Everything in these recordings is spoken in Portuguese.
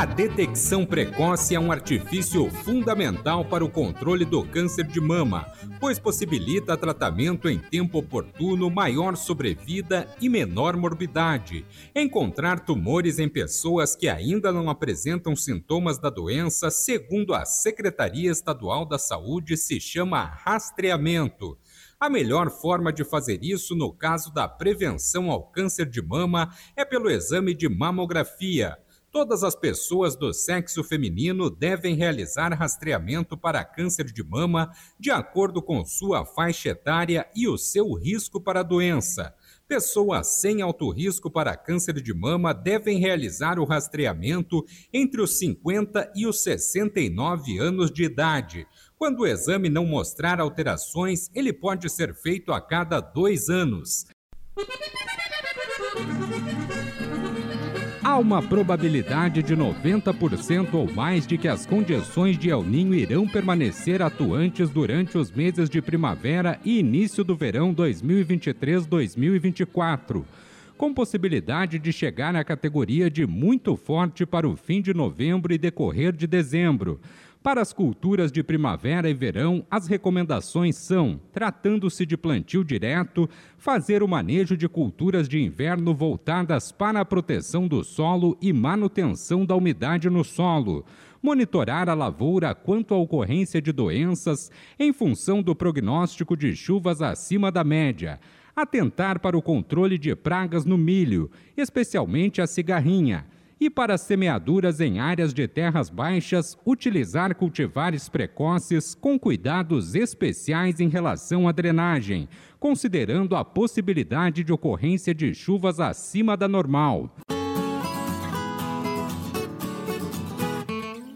A detecção precoce é um artifício fundamental para o controle do câncer de mama, pois possibilita tratamento em tempo oportuno, maior sobrevida e menor morbidade. Encontrar tumores em pessoas que ainda não apresentam sintomas da doença, segundo a Secretaria Estadual da Saúde, se chama rastreamento. A melhor forma de fazer isso no caso da prevenção ao câncer de mama é pelo exame de mamografia. Todas as pessoas do sexo feminino devem realizar rastreamento para câncer de mama de acordo com sua faixa etária e o seu risco para a doença. Pessoas sem alto risco para câncer de mama devem realizar o rastreamento entre os 50 e os 69 anos de idade. Quando o exame não mostrar alterações, ele pode ser feito a cada dois anos. Há uma probabilidade de 90% ou mais de que as condições de El Ninho irão permanecer atuantes durante os meses de primavera e início do verão 2023-2024, com possibilidade de chegar à categoria de muito forte para o fim de novembro e decorrer de dezembro para as culturas de primavera e verão, as recomendações são, tratando-se de plantio direto, fazer o manejo de culturas de inverno voltadas para a proteção do solo e manutenção da umidade no solo monitorar a lavoura quanto à ocorrência de doenças em função do prognóstico de chuvas acima da média, atentar para o controle de pragas no milho, especialmente a cigarrinha e para semeaduras em áreas de terras baixas, utilizar cultivares precoces com cuidados especiais em relação à drenagem, considerando a possibilidade de ocorrência de chuvas acima da normal.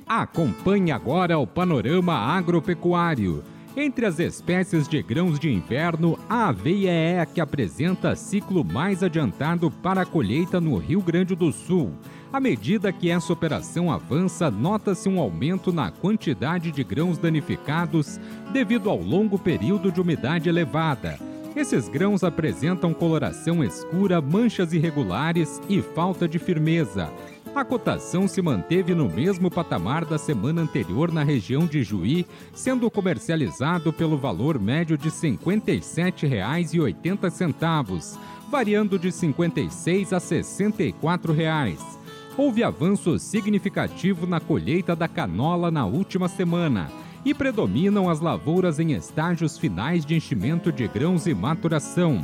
Acompanhe agora o panorama agropecuário. Entre as espécies de grãos de inverno, a aveia é a que apresenta ciclo mais adiantado para a colheita no Rio Grande do Sul. À medida que essa operação avança, nota-se um aumento na quantidade de grãos danificados devido ao longo período de umidade elevada. Esses grãos apresentam coloração escura, manchas irregulares e falta de firmeza. A cotação se manteve no mesmo patamar da semana anterior na região de Juí, sendo comercializado pelo valor médio de R$ 57,80, variando de R$ 56 a 64 reais houve avanço significativo na colheita da canola na última semana e predominam as lavouras em estágios finais de enchimento de grãos e maturação.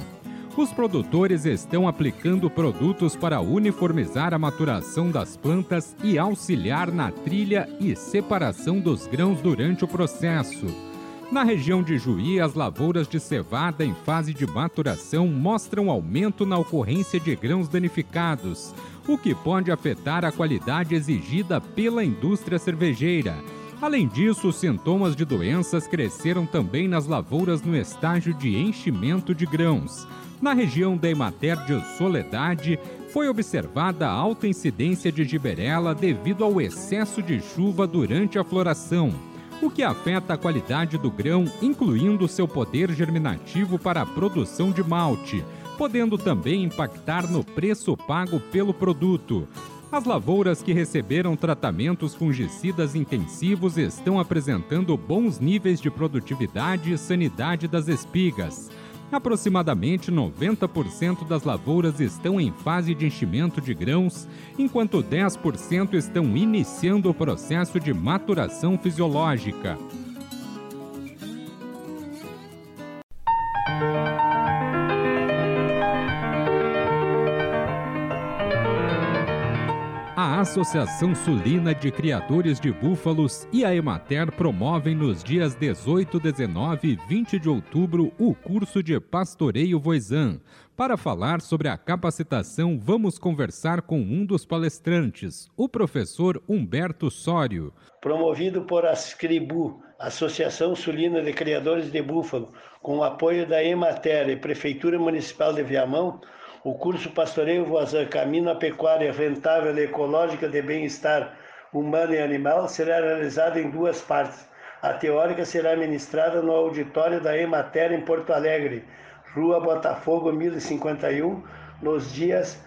Os produtores estão aplicando produtos para uniformizar a maturação das plantas e auxiliar na trilha e separação dos grãos durante o processo. Na região de Juí, as lavouras de cevada em fase de maturação mostram aumento na ocorrência de grãos danificados, o que pode afetar a qualidade exigida pela indústria cervejeira. Além disso, os sintomas de doenças cresceram também nas lavouras no estágio de enchimento de grãos. Na região da Emater de Soledade, foi observada alta incidência de giberela devido ao excesso de chuva durante a floração, o que afeta a qualidade do grão, incluindo seu poder germinativo para a produção de malte podendo também impactar no preço pago pelo produto. As lavouras que receberam tratamentos fungicidas intensivos estão apresentando bons níveis de produtividade e sanidade das espigas. Aproximadamente 90% das lavouras estão em fase de enchimento de grãos, enquanto 10% estão iniciando o processo de maturação fisiológica. Associação Sulina de Criadores de Búfalos e a Emater promovem nos dias 18, 19 e 20 de outubro o curso de Pastoreio Voisan. Para falar sobre a capacitação, vamos conversar com um dos palestrantes, o professor Humberto Sório. Promovido por Ascribu, Associação Sulina de Criadores de Búfalo, com o apoio da Emater e Prefeitura Municipal de Viamão, O curso Pastoreio Voazan Caminho à Pecuária Rentável e Ecológica de Bem-Estar Humano e Animal será realizado em duas partes. A teórica será ministrada no auditório da Emater em Porto Alegre, Rua Botafogo 1051, nos dias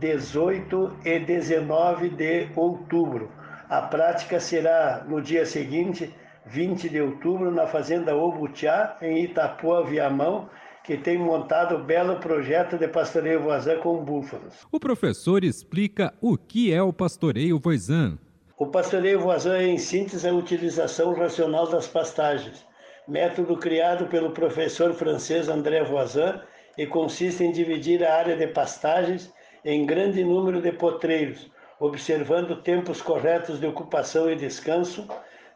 18 e 19 de outubro. A prática será no dia seguinte, 20 de outubro, na Fazenda Obutiá, em Itapuã, Viamão, que tem montado um belo projeto de pastoreio voisin com búfalos. O professor explica o que é o pastoreio voisin. O pastoreio voisin, em síntese, é a utilização racional das pastagens, método criado pelo professor francês André Voisin e consiste em dividir a área de pastagens em grande número de potreiros, observando tempos corretos de ocupação e descanso,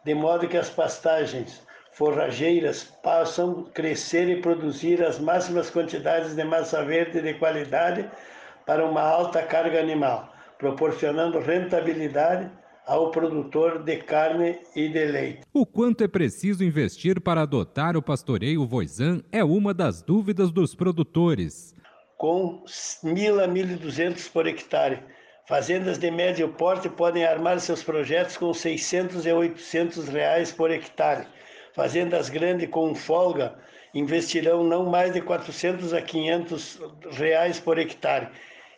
de modo que as pastagens forrageiras possam crescer e produzir as máximas quantidades de massa verde de qualidade para uma alta carga animal, proporcionando rentabilidade ao produtor de carne e de leite. O quanto é preciso investir para adotar o pastoreio voisin é uma das dúvidas dos produtores. Com 1.000 a 1.200 por hectare, fazendas de médio porte podem armar seus projetos com 600 e 800 reais por hectare Fazendas grandes com folga investirão não mais de 400 a 500 reais por hectare.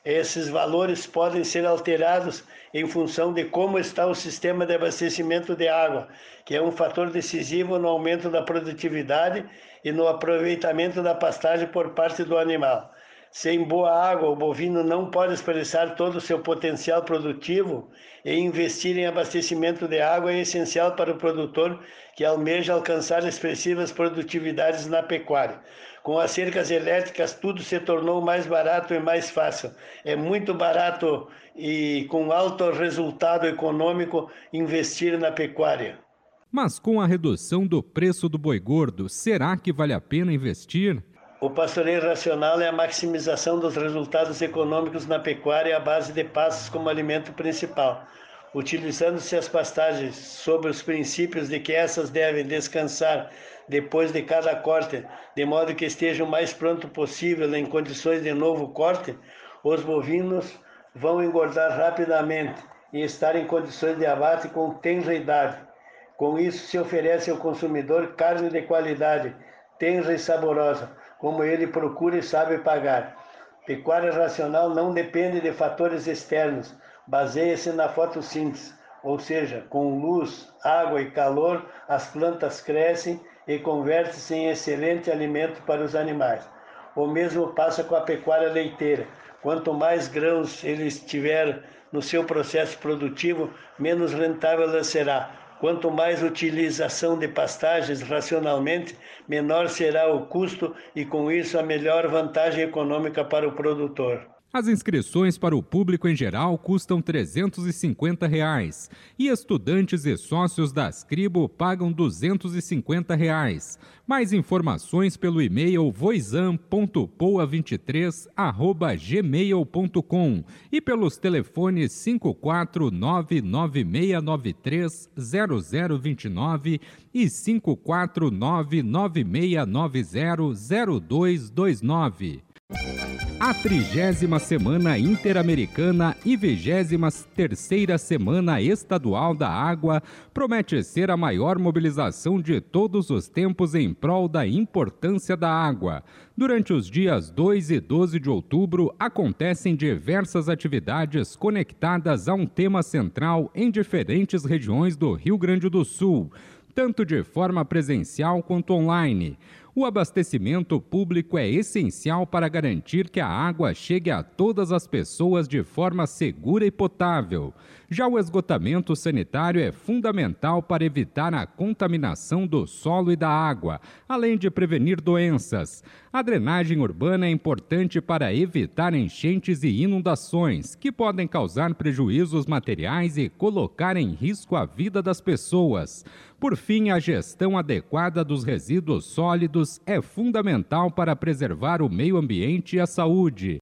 Esses valores podem ser alterados em função de como está o sistema de abastecimento de água, que é um fator decisivo no aumento da produtividade e no aproveitamento da pastagem por parte do animal. Sem boa água, o bovino não pode expressar todo o seu potencial produtivo e investir em abastecimento de água é essencial para o produtor que almeja alcançar expressivas produtividades na pecuária. Com as cercas elétricas, tudo se tornou mais barato e mais fácil. É muito barato e com alto resultado econômico investir na pecuária. Mas com a redução do preço do boi gordo, será que vale a pena investir? O pastoreio racional é a maximização dos resultados econômicos na pecuária à base de pastos como alimento principal, utilizando-se as pastagens sobre os princípios de que essas devem descansar depois de cada corte, de modo que estejam o mais pronto possível em condições de novo corte, os bovinos vão engordar rapidamente e estar em condições de abate com tenra idade. Com isso, se oferece ao consumidor carne de qualidade, tenra e saborosa, como ele procura e sabe pagar. Pecuária racional não depende de fatores externos, baseia-se na fotossíntese, ou seja, com luz, água e calor, as plantas crescem e convertem-se em excelente alimento para os animais. O mesmo passa com a pecuária leiteira. Quanto mais grãos ele tiver no seu processo produtivo, menos rentável ela será, Quanto mais utilização de pastagens racionalmente, menor será o custo e, com isso, a melhor vantagem econômica para o produtor. As inscrições para o público em geral custam 350 reais, e estudantes e sócios da Scribo pagam 250 reais. Mais informações pelo e-mail voisam.poa23@gmail.com e pelos telefones 54996930029 e 54996900229. A trigésima Semana Interamericana e vigésima terceira Semana Estadual da Água promete ser a maior mobilização de todos os tempos em prol da importância da água. Durante os dias 2 e 12 de outubro, acontecem diversas atividades conectadas a um tema central em diferentes regiões do Rio Grande do Sul, tanto de forma presencial quanto online. O abastecimento público é essencial para garantir que a água chegue a todas as pessoas de forma segura e potável. Já o esgotamento sanitário é fundamental para evitar a contaminação do solo e da água, além de prevenir doenças. A drenagem urbana é importante para evitar enchentes e inundações, que podem causar prejuízos materiais e colocar em risco a vida das pessoas. Por fim, a gestão adequada dos resíduos sólidos é fundamental para preservar o meio ambiente e a saúde.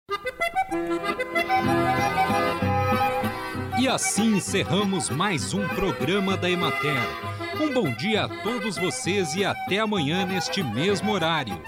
E assim encerramos mais um programa da Emater. Um bom dia a todos vocês e até amanhã neste mesmo horário.